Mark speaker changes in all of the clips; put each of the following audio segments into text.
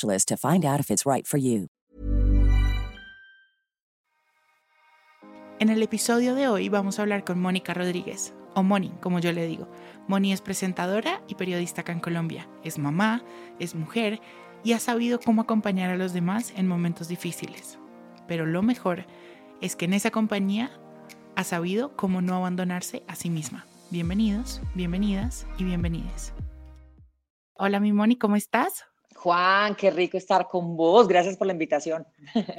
Speaker 1: to find out if it's right.
Speaker 2: En el episodio de hoy vamos a hablar con Mónica Rodríguez, o Moni, como yo le digo. Moni es presentadora y periodista acá en Colombia. Es mamá, es mujer y ha sabido cómo acompañar a los demás en momentos difíciles. Pero lo mejor es que en esa compañía ha sabido cómo no abandonarse a sí misma. Bienvenidos, bienvenidas y bienvenides. Hola mi Moni, ¿cómo estás?
Speaker 3: Juan, qué rico estar con vos. Gracias por la invitación.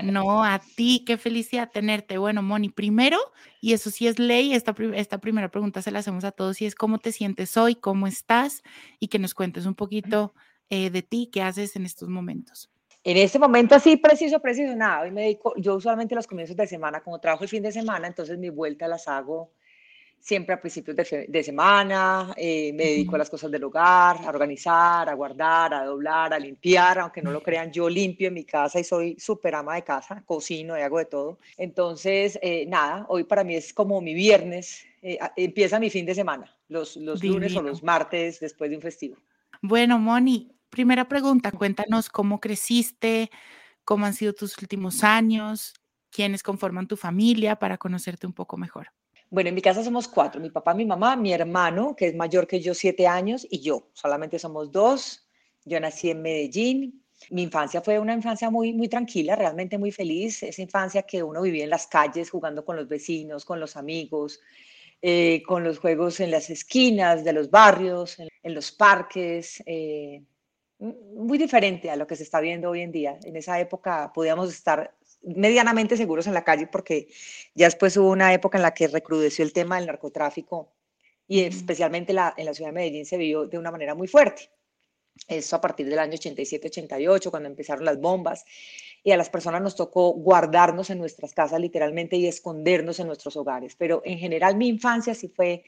Speaker 2: No, a ti, qué felicidad tenerte. Bueno, Moni, primero, y eso sí es ley, esta, esta primera pregunta se la hacemos a todos y es cómo te sientes hoy, cómo estás y que nos cuentes un poquito eh, de ti, qué haces en estos momentos.
Speaker 3: En este momento así, preciso, preciso, nada. Hoy me dedico, yo usualmente los comienzos de semana, como trabajo el fin de semana, entonces mi vuelta las hago siempre a principios de, semana, eh, me dedico a las cosas del hogar, a organizar, a guardar, a doblar, a limpiar, aunque no lo crean, yo limpio en mi casa y soy súper ama de casa, cocino y hago de todo. Entonces, eh, nada, hoy para mí es como mi viernes, eh, empieza mi fin de semana, los, los lunes o los martes después de un festivo.
Speaker 2: Bueno, Moni, primera pregunta, cuéntanos cómo creciste, cómo han sido tus últimos años, quiénes conforman tu familia para conocerte un poco mejor.
Speaker 3: Bueno, en mi casa somos cuatro, mi papá, mi mamá, mi hermano, que es mayor que yo, siete años, y yo. Solamente somos dos. Yo nací en Medellín. Mi infancia fue una infancia muy, muy tranquila, realmente muy feliz. Esa infancia que uno vivía en las calles, jugando con los vecinos, con los amigos, eh, con los juegos en las esquinas de los barrios, en, los parques. Eh, muy diferente a lo que se está viendo hoy en día. En esa época podíamos estar medianamente seguros en la calle porque ya después hubo una época en la que recrudeció el tema del narcotráfico y especialmente la, en la ciudad de Medellín se vio de una manera muy fuerte. Eso a partir del año 87-88, cuando empezaron las bombas, y a las personas nos tocó guardarnos en nuestras casas literalmente y escondernos en nuestros hogares. Pero en general mi infancia sí fue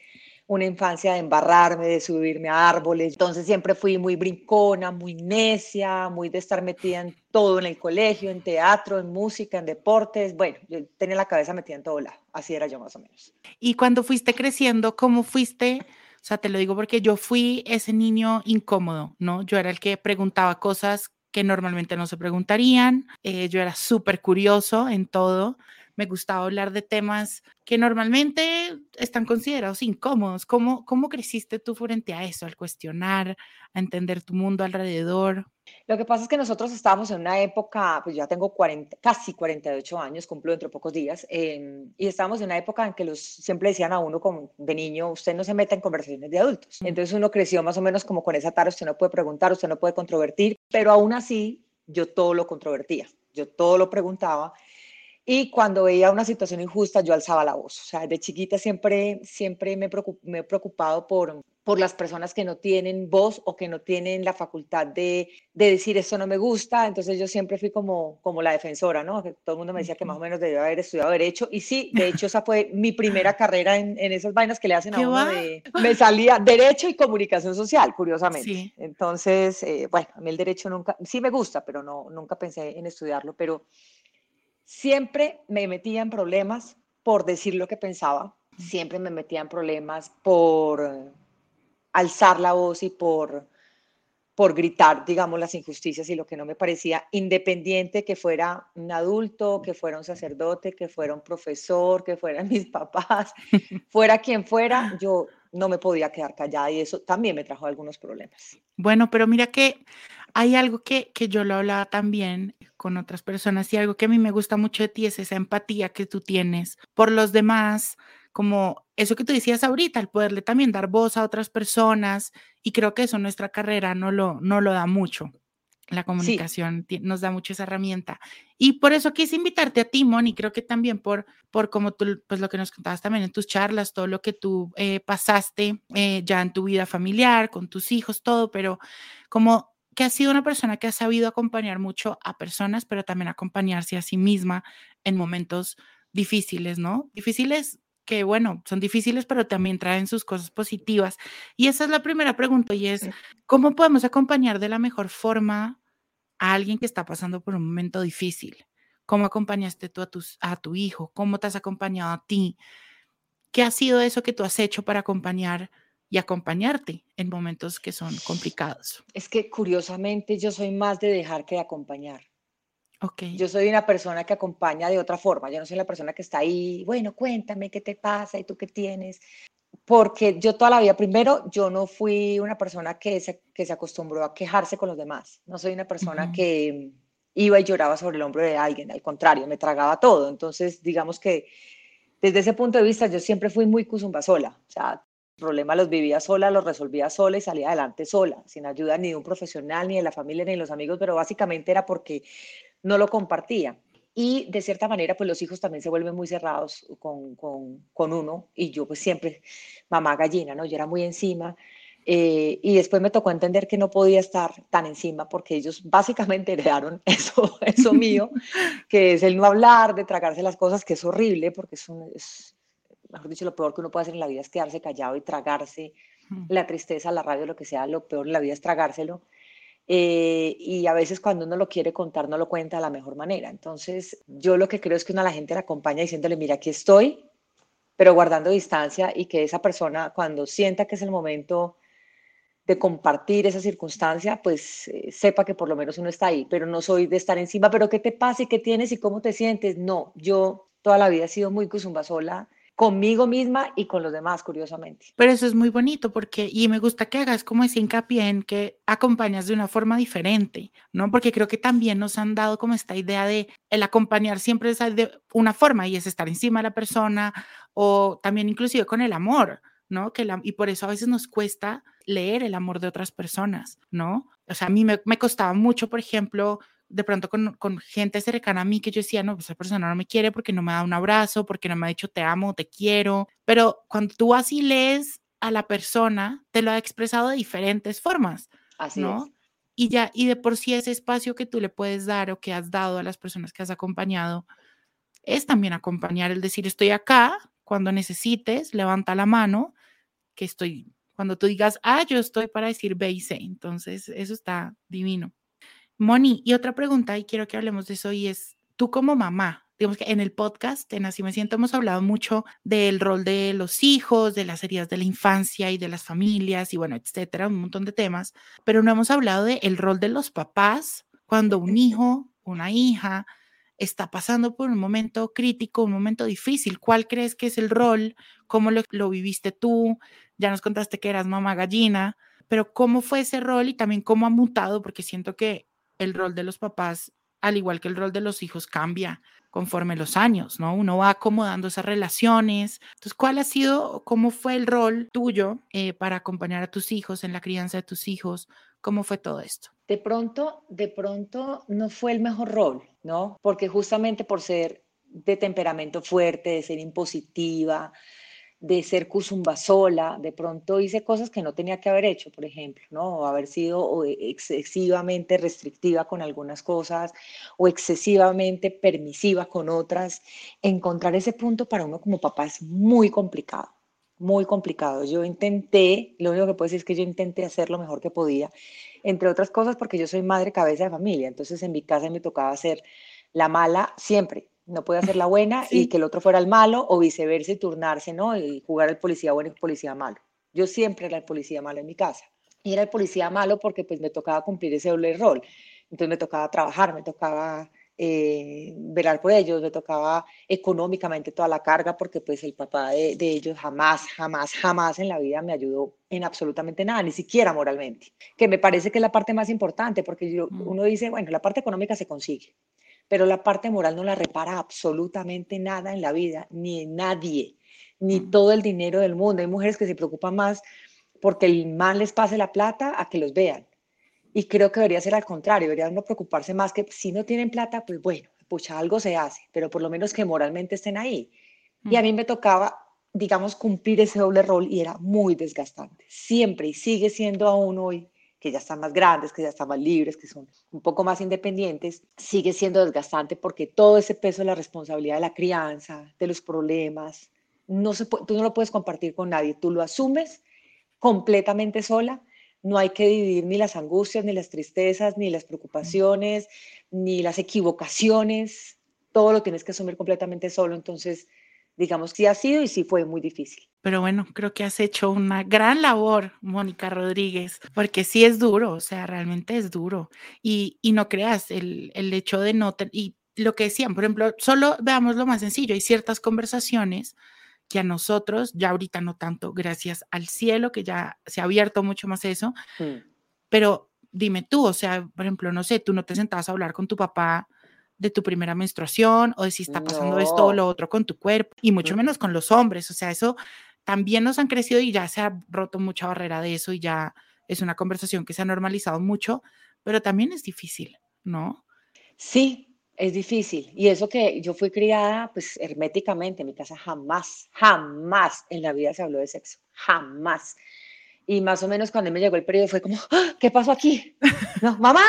Speaker 3: una infancia de embarrarme, de subirme a árboles. Entonces siempre fui muy brincona, muy necia, muy de estar metida en todo en el colegio, en teatro, en música, en deportes. Bueno, yo tenía la cabeza metida en todo lado. Así era yo más o menos.
Speaker 2: Y cuando fuiste creciendo, ¿cómo fuiste? O sea, te lo digo porque yo fui ese niño incómodo, ¿no? Yo era el que preguntaba cosas que normalmente no se preguntarían. Eh, yo era súper curioso en todo me gustaba hablar de temas que normalmente están considerados incómodos. ¿Cómo, cómo creciste tú frente a eso, al cuestionar, a entender tu mundo alrededor?
Speaker 3: Lo que pasa es que nosotros estábamos en una época, pues ya tengo 40, casi 48 años, cumplo dentro de pocos días, em, y estábamos en una época en que los, siempre decían a uno como de niño, usted no se meta en conversaciones de adultos. Entonces uno creció más o menos como con esa tara, usted no puede preguntar, usted no puede controvertir, pero aún así yo todo lo controvertía, yo todo lo preguntaba y cuando veía una situación injusta, yo alzaba la voz. O sea, de chiquita siempre, siempre me, he preocupado por, por las personas que no tienen voz o que no tienen la facultad de, de, decir esto no me gusta. Entonces yo siempre fui como, como la defensora, ¿no? Todo el mundo me decía que más o menos debía haber estudiado Derecho. Y sí, de hecho esa fue mi primera carrera en, en esas vainas que le hacen a uno de... Me salía Derecho y Comunicación Social, curiosamente. Entonces, eh, bueno, a mí el Derecho nunca, sí me gusta, pero no, nunca pensé en estudiarlo. Pero siempre me metía en problemas por decir lo que pensaba, siempre me metía en problemas por alzar la voz y por, por gritar, digamos, las injusticias y lo que no me parecía, independiente que fuera un adulto, que fuera un sacerdote, que fuera un profesor, que fueran mis papás, fuera quien fuera, yo no me podía quedar callada y eso también me trajo algunos problemas.
Speaker 2: Bueno, pero mira que hay algo que, que yo lo hablaba también con otras personas y algo que a mí me gusta mucho de ti es esa empatía que tú tienes por los demás, como eso que tú decías ahorita, el poderle también dar voz a otras personas y creo que eso nuestra carrera no lo, no lo da mucho. La comunicación nos da mucho esa herramienta. Y por eso quise invitarte a ti, Moni, creo que también por, por como tú, pues lo que nos contabas también en tus charlas, todo lo que tú eh, pasaste eh, ya en tu vida familiar, con tus hijos, todo, pero como que has sido una persona que ha sabido acompañar mucho a personas, pero también acompañarse a sí misma en momentos difíciles, ¿no? Difíciles que, bueno, son difíciles, pero también traen sus cosas positivas. Y esa es la primera pregunta y es, ¿cómo podemos acompañar de la mejor forma a alguien que está pasando por un momento difícil? ¿Cómo acompañaste tú a, tus, a tu hijo? ¿Cómo te has acompañado a ti? ¿Qué ha sido eso que tú has hecho para acompañar y acompañarte en momentos que son complicados?
Speaker 3: Es que curiosamente yo soy más de dejar que de acompañar.
Speaker 2: Okay.
Speaker 3: Yo soy una persona que acompaña de otra forma. Yo no soy la persona que está ahí, bueno, cuéntame qué te pasa y tú qué tienes. Porque yo toda la vida, primero, yo no fui una persona que se, que se acostumbró a quejarse con los demás. No soy una persona que iba y lloraba sobre el hombro de alguien. Al contrario, me tragaba todo. Entonces, digamos que desde ese punto de vista, yo siempre fui muy cuzumba sola. O sea, problemas los vivía sola, los resolvía sola y salía adelante sola, sin ayuda ni de un profesional, ni de la familia, ni de los amigos, pero básicamente era porque no lo compartía. Y de cierta manera, pues los hijos también se vuelven muy cerrados con, con, uno y yo pues siempre, mamá gallina, ¿no? Yo era muy encima. Eh, y después me tocó entender que no podía estar tan encima porque ellos básicamente heredaron eso, eso mío, que es el no hablar, de tragarse las cosas, que es horrible porque es, es, mejor dicho, lo peor que uno puede hacer en la vida es quedarse callado y tragarse la tristeza, la rabia, lo que sea, lo peor en la vida es tragárselo. Eh, y a veces cuando uno lo quiere contar no lo cuenta de la mejor manera. Entonces yo lo que creo es que uno a la gente la acompaña diciéndole, mira, aquí estoy, pero guardando distancia y que esa persona cuando sienta que es el momento de compartir esa circunstancia, pues eh, sepa que por lo menos uno está ahí, pero no soy de estar encima, pero ¿qué te pasa y qué tienes y cómo te sientes? No, yo toda la vida he sido muy cuzumba sola conmigo misma y con los demás, curiosamente.
Speaker 2: Pero eso es muy bonito porque, y me gusta que hagas como ese hincapié en que acompañas de una forma diferente, ¿no? Porque creo que también nos han dado como esta idea de el acompañar siempre es de una forma y es estar encima de la persona o también inclusive con el amor, ¿no? Que la, y por eso a veces nos cuesta leer el amor de otras personas, ¿no? O sea, a mí me, me costaba mucho, por ejemplo, de pronto con, con, gente cercana a mí que yo decía, no, pues esa persona no me quiere porque no me da un abrazo, porque no me ha dicho te amo, te quiero. Pero cuando tú así lees a la persona, te lo ha expresado de diferentes formas,
Speaker 3: así
Speaker 2: ¿no? Y ya, y de por sí ese espacio que tú le puedes dar o que has dado a las personas que has acompañado, es también acompañar, el decir, estoy acá, cuando necesites, levanta la mano, que estoy, cuando tú digas, ah, yo estoy para decir ve y sé. Entonces, eso está divino. Moni, y otra pregunta, y quiero que hablemos de eso, y es, tú como mamá, digamos que en el podcast en Así Me Siento hemos hablado mucho del rol de los hijos, de las heridas de la infancia y de las familias, y bueno, etcétera, un montón de temas, pero no hemos hablado del el rol de los papás cuando un hijo, una hija, está pasando por un momento crítico, un momento difícil. ¿Cuál crees que es el rol? ¿Cómo lo, lo viviste tú? Ya nos contaste que eras mamá gallina, pero ¿cómo fue ese rol y también cómo ha mutado? Porque siento que el rol de los papás, al igual que el rol de los hijos, cambia conforme los años, ¿no? Uno va acomodando esas relaciones. Entonces, ¿cuál ha sido, cómo fue el rol tuyo eh, para acompañar a tus hijos en la crianza de tus hijos? ¿Cómo fue todo esto?
Speaker 3: De pronto, de pronto no fue el mejor rol, ¿no? Porque justamente por ser de temperamento fuerte, de ser impositiva, de ser cuzumba sola, de pronto hice cosas que no tenía que haber hecho, por ejemplo, ¿no? O haber sido excesivamente restrictiva con algunas cosas o excesivamente permisiva con otras. Encontrar ese punto para uno como papá es muy complicado, muy complicado. Yo intenté, lo único que puedo decir es que yo intenté hacer lo mejor que podía, entre otras cosas porque yo soy madre cabeza de familia, entonces en mi casa me tocaba hacer la mala siempre, no puede hacer la buena y que el otro fuera el malo o viceversa y turnarse, ¿no? Y jugar al policía bueno y el policía malo. Yo siempre era el policía malo en mi casa. Y era el policía malo porque pues me tocaba cumplir ese doble rol. Entonces me tocaba trabajar, me tocaba eh, velar por ellos, me tocaba económicamente toda la carga porque pues el papá de, ellos jamás, jamás, jamás en la vida me ayudó en absolutamente nada, ni siquiera moralmente, que me parece que es la parte más importante porque yo, mm. uno dice, bueno, la parte económica se consigue, pero la parte moral no la repara absolutamente nada en la vida, ni nadie, ni todo el dinero del mundo. Hay mujeres que se preocupan más porque el mal les pase la plata a que los vean y creo que debería ser al contrario, debería no preocuparse más que si no tienen plata, pues bueno, pucha, algo se hace, pero por lo menos que moralmente estén ahí. Y a mí me tocaba, digamos, cumplir ese doble rol y era muy desgastante, siempre y sigue siendo aún hoy que ya están más grandes, que ya están más libres, que son un poco más independientes, sigue siendo desgastante porque todo ese peso de la responsabilidad de la crianza, de los problemas, no se tú no lo puedes compartir con nadie, tú lo asumes completamente sola. No hay que dividir ni las angustias, ni las tristezas, ni las preocupaciones, ni las equivocaciones, todo lo tienes que asumir completamente solo, entonces digamos que ha sido y sí fue muy difícil.
Speaker 2: Pero bueno, creo que has hecho una gran labor, Mónica Rodríguez, porque sí es duro, o sea, realmente es duro. Y, no creas, el, el hecho de no, y lo que decían, por ejemplo, solo veamos lo más sencillo, hay ciertas conversaciones que a nosotros, ya ahorita no tanto, gracias al cielo, que ya se ha abierto mucho más eso, mm. pero dime tú, o sea, por ejemplo, no sé, tú no te sentabas a hablar con tu papá de tu primera menstruación o de si está pasando esto o lo otro con tu cuerpo, y mucho menos con los hombres, o sea, eso también nos han crecido y ya se ha roto mucha barrera de eso y ya es una conversación que se ha normalizado mucho, pero también es difícil, ¿no?
Speaker 3: Sí, es difícil. Y eso que yo fui criada, pues herméticamente, en mi casa jamás, jamás en la vida se habló de sexo, jamás. Y más o menos cuando me llegó el periodo fue como, ¡Ah! ¿qué pasó aquí? Mamá.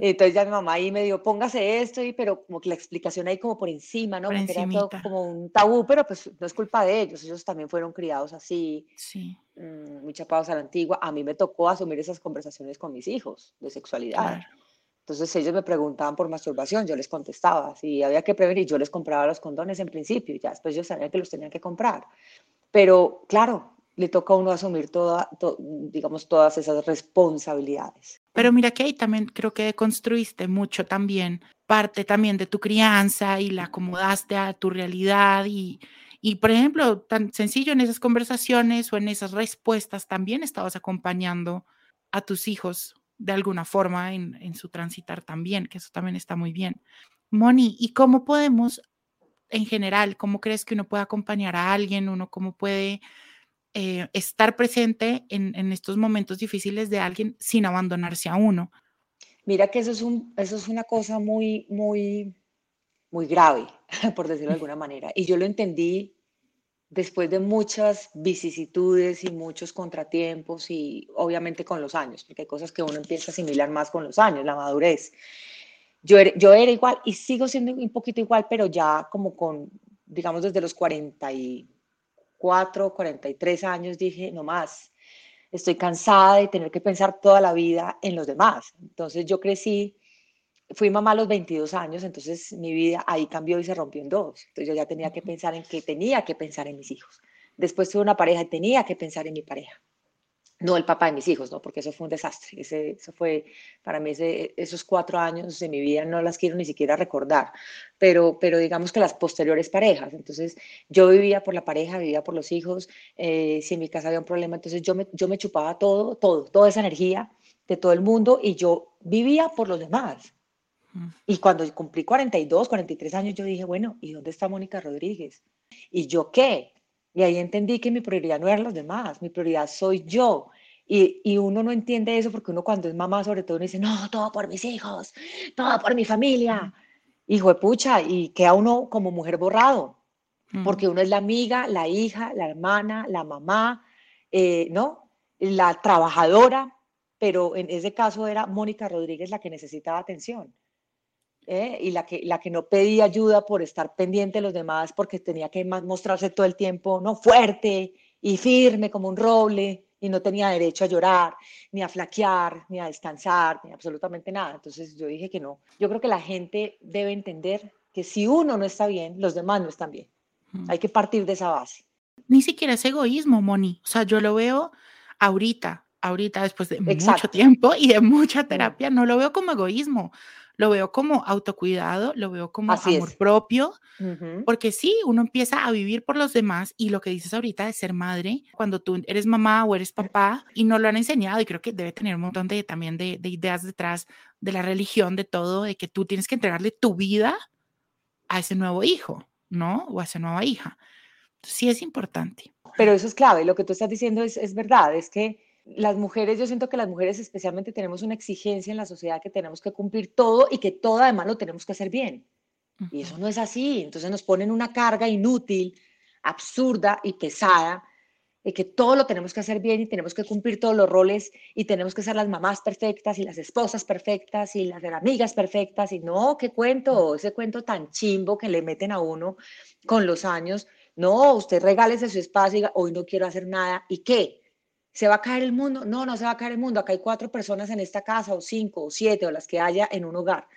Speaker 3: Entonces ya mi mamá ahí me dijo, póngase esto, y, pero como que la explicación ahí como por encima, ¿no? Porque era todo como un tabú, pero pues no es culpa de ellos, ellos también fueron criados así,
Speaker 2: sí.
Speaker 3: mmm, muy chapados a la antigua. A mí me tocó asumir esas conversaciones con mis hijos de sexualidad. Entonces ellos me preguntaban por masturbación, yo les contestaba, si había que prevenir, yo les compraba los condones en principio, ya después ellos sabían que los tenían que comprar. Pero claro, le toca a uno asumir toda, digamos, todas esas responsabilidades.
Speaker 2: Pero mira que ahí también creo que construiste mucho también, parte también de tu crianza y la acomodaste a tu realidad y, y, por ejemplo, tan sencillo en esas conversaciones o en esas respuestas también estabas acompañando a tus hijos de alguna forma en, su transitar también, que eso también está muy bien. Moni, ¿y cómo podemos, en general, cómo crees que uno puede acompañar a alguien, uno cómo puede eh, estar presente en, estos momentos difíciles de alguien sin abandonarse a uno?
Speaker 3: Mira que eso es, un, eso es una cosa muy, muy, muy grave, por decirlo de alguna manera. Y yo lo entendí después de muchas vicisitudes y muchos contratiempos y obviamente con los años, porque hay cosas que uno empieza a asimilar más con los años, la madurez. Yo era, yo era igual y sigo siendo un poquito igual, pero ya como con, digamos, desde los 44, 43 años dije, no más, estoy cansada de tener que pensar toda la vida en los demás. Entonces yo crecí fui mamá a los 22 años, entonces mi vida ahí cambió y se rompió en dos. Entonces yo ya tenía que pensar en que tenía que pensar en mis hijos. Después tuve una pareja y tenía que pensar en mi pareja. No el papá de mis hijos, ¿no? Porque eso fue un desastre. Ese, eso fue, para mí, esos cuatro años de mi vida no las quiero ni siquiera recordar. Pero, pero digamos que las posteriores parejas. Entonces yo vivía por la pareja, vivía por los hijos. Eh, si en mi casa había un problema, entonces yo me, yo me chupaba todo, todo, toda esa energía de todo el mundo y yo vivía por los demás y cuando cumplí 42, 43 años, yo dije, bueno, ¿y dónde está Mónica Rodríguez? ¿Y yo qué? Y ahí entendí que mi prioridad no eran los demás, mi prioridad soy yo. Y, y, uno no entiende eso porque uno cuando es mamá, sobre todo, uno dice, no, todo por mis hijos, todo por mi familia. Hijo de pucha, y queda uno como mujer borrado, porque uno es la amiga, la hija, la hermana, la mamá, eh, ¿no? La trabajadora, pero en ese caso era Mónica Rodríguez la que necesitaba atención. ¿Eh? y la que, la que no pedía ayuda por estar pendiente de los demás porque tenía que mostrarse todo el tiempo no fuerte y firme como un roble y no tenía derecho a llorar, ni a flaquear, ni a descansar, ni absolutamente nada. Entonces yo dije que no. Yo creo que la gente debe entender que si uno no está bien, los demás no están bien. Hay que partir de esa base.
Speaker 2: Ni siquiera es egoísmo, Moni. O sea, yo lo veo ahorita, ahorita después de mucho tiempo y de mucha terapia, no lo veo como egoísmo lo veo como autocuidado, lo veo como amor propio, porque sí, uno empieza a vivir por los demás y lo que dices ahorita de ser madre, cuando tú eres mamá o eres papá y no lo han enseñado y creo que debe tener un montón de también de, de ideas detrás de la religión, de todo, de que tú tienes que entregarle tu vida a ese nuevo hijo, ¿no? O a esa nueva hija. Sí es importante.
Speaker 3: Pero eso es clave, lo que tú estás diciendo es, es verdad, es que las mujeres, yo siento que las mujeres especialmente tenemos una exigencia en la sociedad que tenemos que cumplir todo y que todo además lo tenemos que hacer bien. Y eso no es así. Entonces nos ponen una carga inútil, absurda y pesada, de que todo lo tenemos que hacer bien y tenemos que cumplir todos los roles y tenemos que ser las mamás perfectas y las esposas perfectas y las amigas perfectas. Y no, qué cuento, ese cuento tan chimbo que le meten a uno con los años. No, usted regálese su espacio y diga, hoy no quiero hacer nada. ¿Y qué? ¿Se va a caer el mundo? No, no se va a caer el mundo. Acá hay cuatro personas en esta casa, o cinco, o siete, o las que haya en un hogar.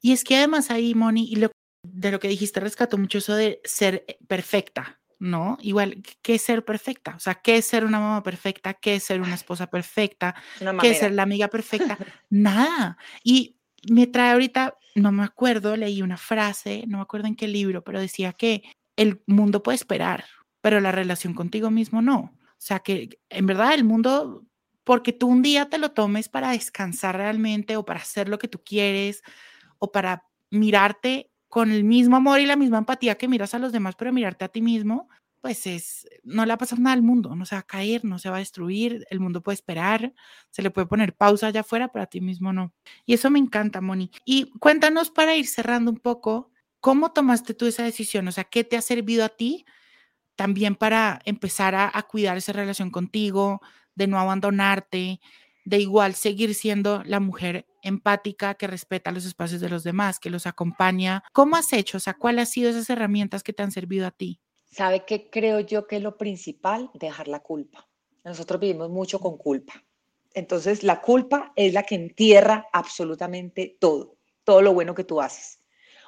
Speaker 2: Y es que además ahí, Moni, y de lo que dijiste, rescató mucho eso de ser perfecta, ¿no? Igual, ¿qué es ser perfecta? O sea, ¿qué es ser una mamá perfecta? ¿Qué es ser una esposa perfecta? ¿Qué es ser la amiga perfecta? Nada. Y me trae ahorita, no me acuerdo, leí una frase, no me acuerdo en qué libro, pero decía que el mundo puede esperar, pero la relación contigo mismo no. O sea, que en verdad el mundo, porque tú un día te lo tomes para descansar realmente o para hacer lo que tú quieres o para mirarte con el mismo amor y la misma empatía que miras a los demás, pero mirarte a ti mismo, pues es, no le va a pasar nada al mundo, no se va a caer, no se va a destruir, el mundo puede esperar, se le puede poner pausa allá afuera, pero a ti mismo no. Y eso me encanta, Moni. Y cuéntanos para ir cerrando un poco, ¿cómo tomaste tú esa decisión? O sea, ¿qué te ha servido a ti también para empezar a, cuidar esa relación contigo, de no abandonarte, de igual seguir siendo la mujer empática que respeta los espacios de los demás, que los acompaña. ¿Cómo has hecho? O sea, ¿cuáles han sido esas herramientas que te han servido a ti?
Speaker 3: ¿Sabe qué creo yo que es lo principal? Dejar la culpa. Nosotros vivimos mucho con culpa. Entonces, la culpa es la que entierra absolutamente todo, todo lo bueno que tú haces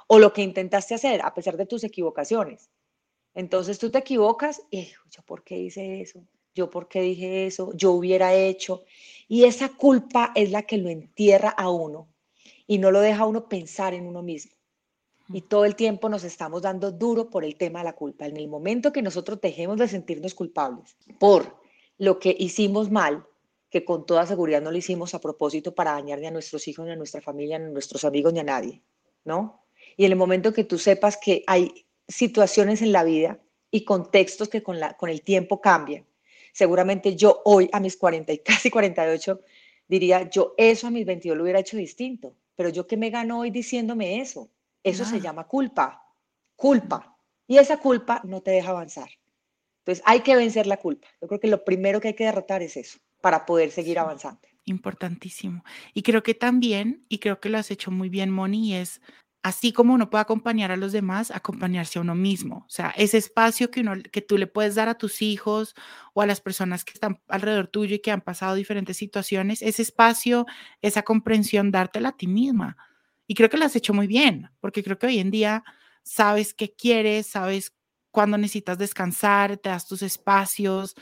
Speaker 3: o lo que intentaste hacer a pesar de tus equivocaciones. Entonces tú te equivocas y yo por qué hice eso, yo por qué dije eso, yo hubiera hecho. Y esa culpa es la que lo entierra a uno y no lo deja a uno pensar en uno mismo. Y todo el tiempo nos estamos dando duro por el tema de la culpa. En el momento que nosotros dejemos de sentirnos culpables por lo que hicimos mal, que con toda seguridad no lo hicimos a propósito para dañar ni a nuestros hijos, ni a nuestra familia, ni a nuestros amigos, ni a nadie, ¿no? Y en el momento que tú sepas que hay situaciones en la vida y contextos que con, la, con el tiempo cambian. Seguramente yo hoy a mis 40 y casi 48 diría, yo eso a mis 22 lo hubiera hecho distinto, pero yo que me gano hoy diciéndome eso, eso se llama culpa, culpa. Y esa culpa no te deja avanzar. Entonces hay que vencer la culpa. Yo creo que lo primero que hay que derrotar es eso, para poder seguir avanzando.
Speaker 2: Importantísimo. Y creo que también, y creo que lo has hecho muy bien, Moni, es así como uno puede acompañar a los demás, acompañarse a uno mismo. O sea, ese espacio que, uno, que tú le puedes dar a tus hijos o a las personas que están alrededor tuyo y que han pasado diferentes situaciones, ese espacio, esa comprensión, dártela a ti misma. Y creo que lo has hecho muy bien, porque creo que hoy en día sabes qué quieres, sabes cuándo necesitas descansar, te das tus espacios,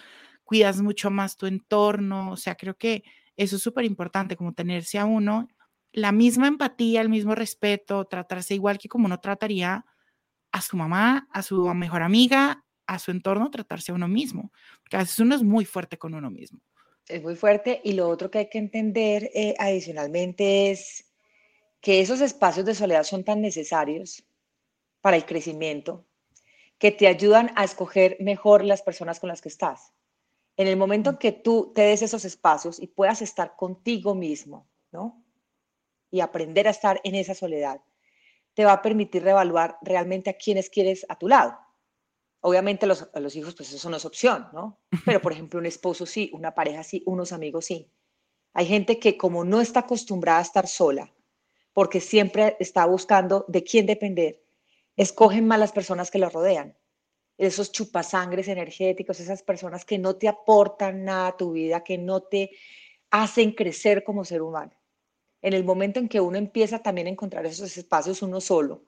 Speaker 2: cuidas mucho más tu entorno. O sea, creo que eso es súper importante, como tenerse a uno la misma empatía, el mismo respeto, tratarse igual que como uno trataría a su mamá, a su mejor amiga, a su entorno, tratarse a uno mismo. Porque a veces uno es muy fuerte con uno mismo.
Speaker 3: Es muy fuerte y lo otro que hay que entender eh, adicionalmente es que esos espacios de soledad son tan necesarios para el crecimiento que te ayudan a escoger mejor las personas con las que estás. En el momento en que tú te des esos espacios y puedas estar contigo mismo, ¿no? Y aprender a estar en esa soledad, te va a permitir reevaluar realmente a quienes quieres a tu lado. Obviamente los, los hijos, pues eso no es opción, ¿no? Pero por ejemplo un esposo sí, una pareja sí, unos amigos sí. Hay gente que como no está acostumbrada a estar sola, porque siempre está buscando de quién depender, escogen más las personas que lo rodean. Esos chupasangres energéticos, esas personas que no te aportan nada a tu vida, que no te hacen crecer como ser humano en el momento en que uno empieza también a encontrar esos espacios uno solo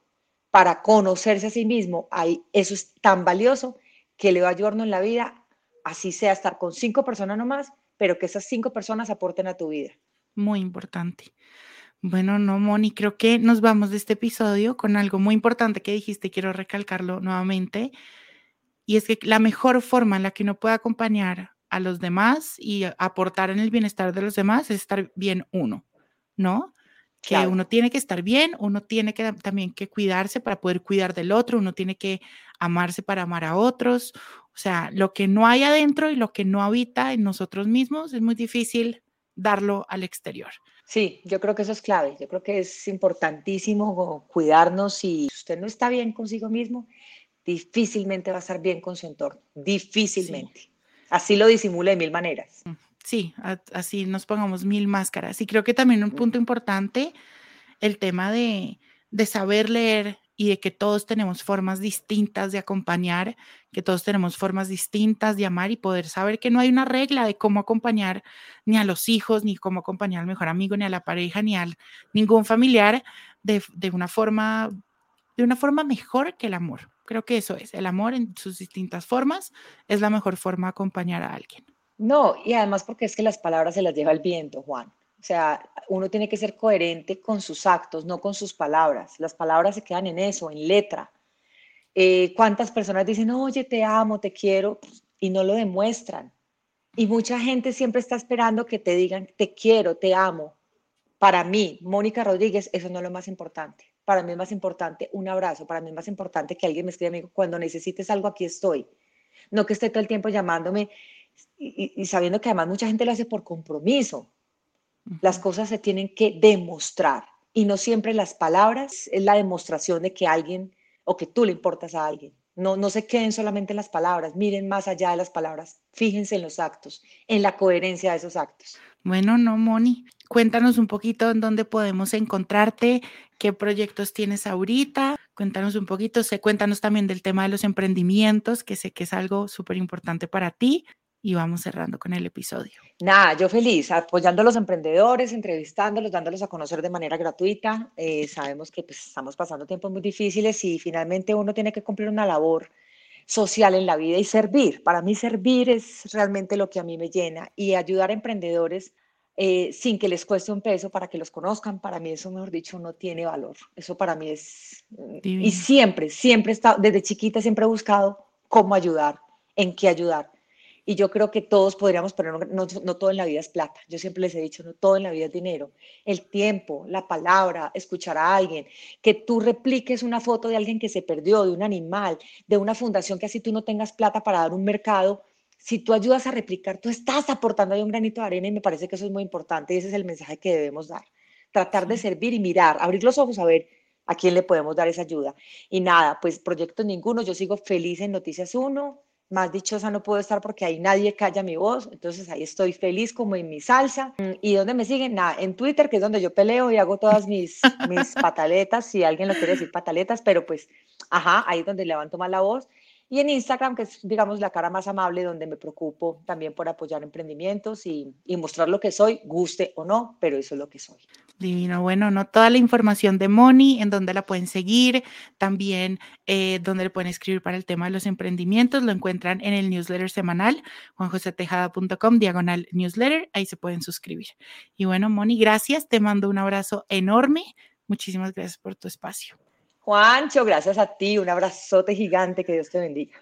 Speaker 3: para conocerse a sí mismo, ahí eso es tan valioso que le va a ayudarnos en la vida, así sea estar con cinco personas nomás, pero que esas cinco personas aporten a tu vida.
Speaker 2: Muy importante. Bueno, no, Moni, creo que nos vamos de este episodio con algo muy importante que dijiste, quiero recalcarlo nuevamente, y es que la mejor forma en la que uno puede acompañar a los demás y aportar en el bienestar de los demás es estar bien uno, ¿no? Que uno tiene que estar bien, uno tiene que también que cuidarse para poder cuidar del otro, uno tiene que amarse para amar a otros, o sea, lo que no hay adentro y lo que no habita en nosotros mismos es muy difícil darlo al exterior.
Speaker 3: Sí, yo creo que eso es clave. Yo creo que es importantísimo cuidarnos y si usted no está bien consigo mismo, difícilmente va a estar bien con su entorno. Difícilmente. Así lo disimula de mil maneras.
Speaker 2: Sí, así nos pongamos mil máscaras. Y creo que también un punto importante, el tema de, de saber leer y de que todos tenemos formas distintas de acompañar, que todos tenemos formas distintas de amar y poder saber que no hay una regla de cómo acompañar ni a los hijos, ni cómo acompañar al mejor amigo, ni a la pareja, ni a ningún familiar de, de una forma de una forma mejor que el amor. Creo que eso es, el amor en sus distintas formas es la mejor forma de acompañar a alguien.
Speaker 3: No, y además porque es que las palabras se las lleva el viento, Juan. O sea, uno tiene que ser coherente con sus actos, no con sus palabras. Las palabras se quedan en eso, en letra. Eh, ¿Cuántas personas dicen, oye, te amo, te quiero, y no lo demuestran? Y mucha gente siempre está esperando que te digan, te quiero, te amo. Para mí, Mónica Rodríguez, eso no es lo más importante. Para mí es más importante un abrazo, para mí es más importante que alguien me escriba, amigo, cuando necesites algo, aquí estoy. No que esté todo el tiempo llamándome y, y sabiendo que además mucha gente lo hace por compromiso. Las cosas se tienen que demostrar y no siempre las palabras es la demostración de que alguien o que tú le importas a alguien. No, no se queden solamente en las palabras, miren más allá de las palabras, fíjense en los actos, en la coherencia de esos actos.
Speaker 2: Bueno, no, Moni, cuéntanos un poquito en dónde podemos encontrarte, qué proyectos tienes ahorita, cuéntanos un poquito, sé, cuéntanos también del tema de los emprendimientos, que sé que es algo súper importante para ti, y vamos cerrando con el episodio.
Speaker 3: Nada, yo feliz, apoyando a los emprendedores, entrevistándolos, dándolos a conocer de manera gratuita. Eh, sabemos que pues, estamos pasando tiempos muy difíciles y finalmente uno tiene que cumplir una labor social en la vida y servir. Para mí servir es realmente lo que a mí me llena y ayudar a emprendedores eh, sin que les cueste un peso para que los conozcan, para mí eso, mejor dicho, no tiene valor. Eso para mí es... Y siempre, siempre he estado, desde chiquita siempre he buscado cómo ayudar, en qué ayudar. Y yo creo que todos podríamos poner, no, no, todo en la vida es plata, yo siempre les he dicho, no todo en la vida es dinero. El tiempo, la palabra, escuchar a alguien, que tú repliques una foto de alguien que se perdió, de un animal, de una fundación que así tú no tengas plata para dar un mercado, si tú ayudas a replicar, tú estás aportando ahí un granito de arena y me parece que eso es muy importante y ese es el mensaje que debemos dar. Tratar de servir y mirar, abrir los ojos a ver a quién le podemos dar esa ayuda. Y nada, pues proyectos ninguno, yo sigo feliz en Noticias 1, más dichosa no puedo estar porque ahí nadie calla mi voz, entonces ahí estoy feliz como en mi salsa. ¿Y dónde me siguen? Nada, en Twitter, que es donde yo peleo y hago todas mis, mis pataletas, si alguien lo quiere decir pataletas, pero pues, ajá, ahí es donde levanto más la voz. Y en Instagram, que es, digamos, la cara más amable, donde me preocupo también por apoyar emprendimientos y, y, mostrar lo que soy, guste o no, pero eso es lo que soy.
Speaker 2: Divino, bueno, no toda la información de Moni, en donde la pueden seguir, también eh, donde le pueden escribir para el tema de los emprendimientos, lo encuentran en el newsletter semanal, juanjosetejada.com, diagonal newsletter, ahí se pueden suscribir. Y bueno, Moni, gracias, te mando un abrazo enorme, muchísimas gracias por tu espacio.
Speaker 3: Juancho, gracias a ti, un abrazote gigante, que Dios te bendiga.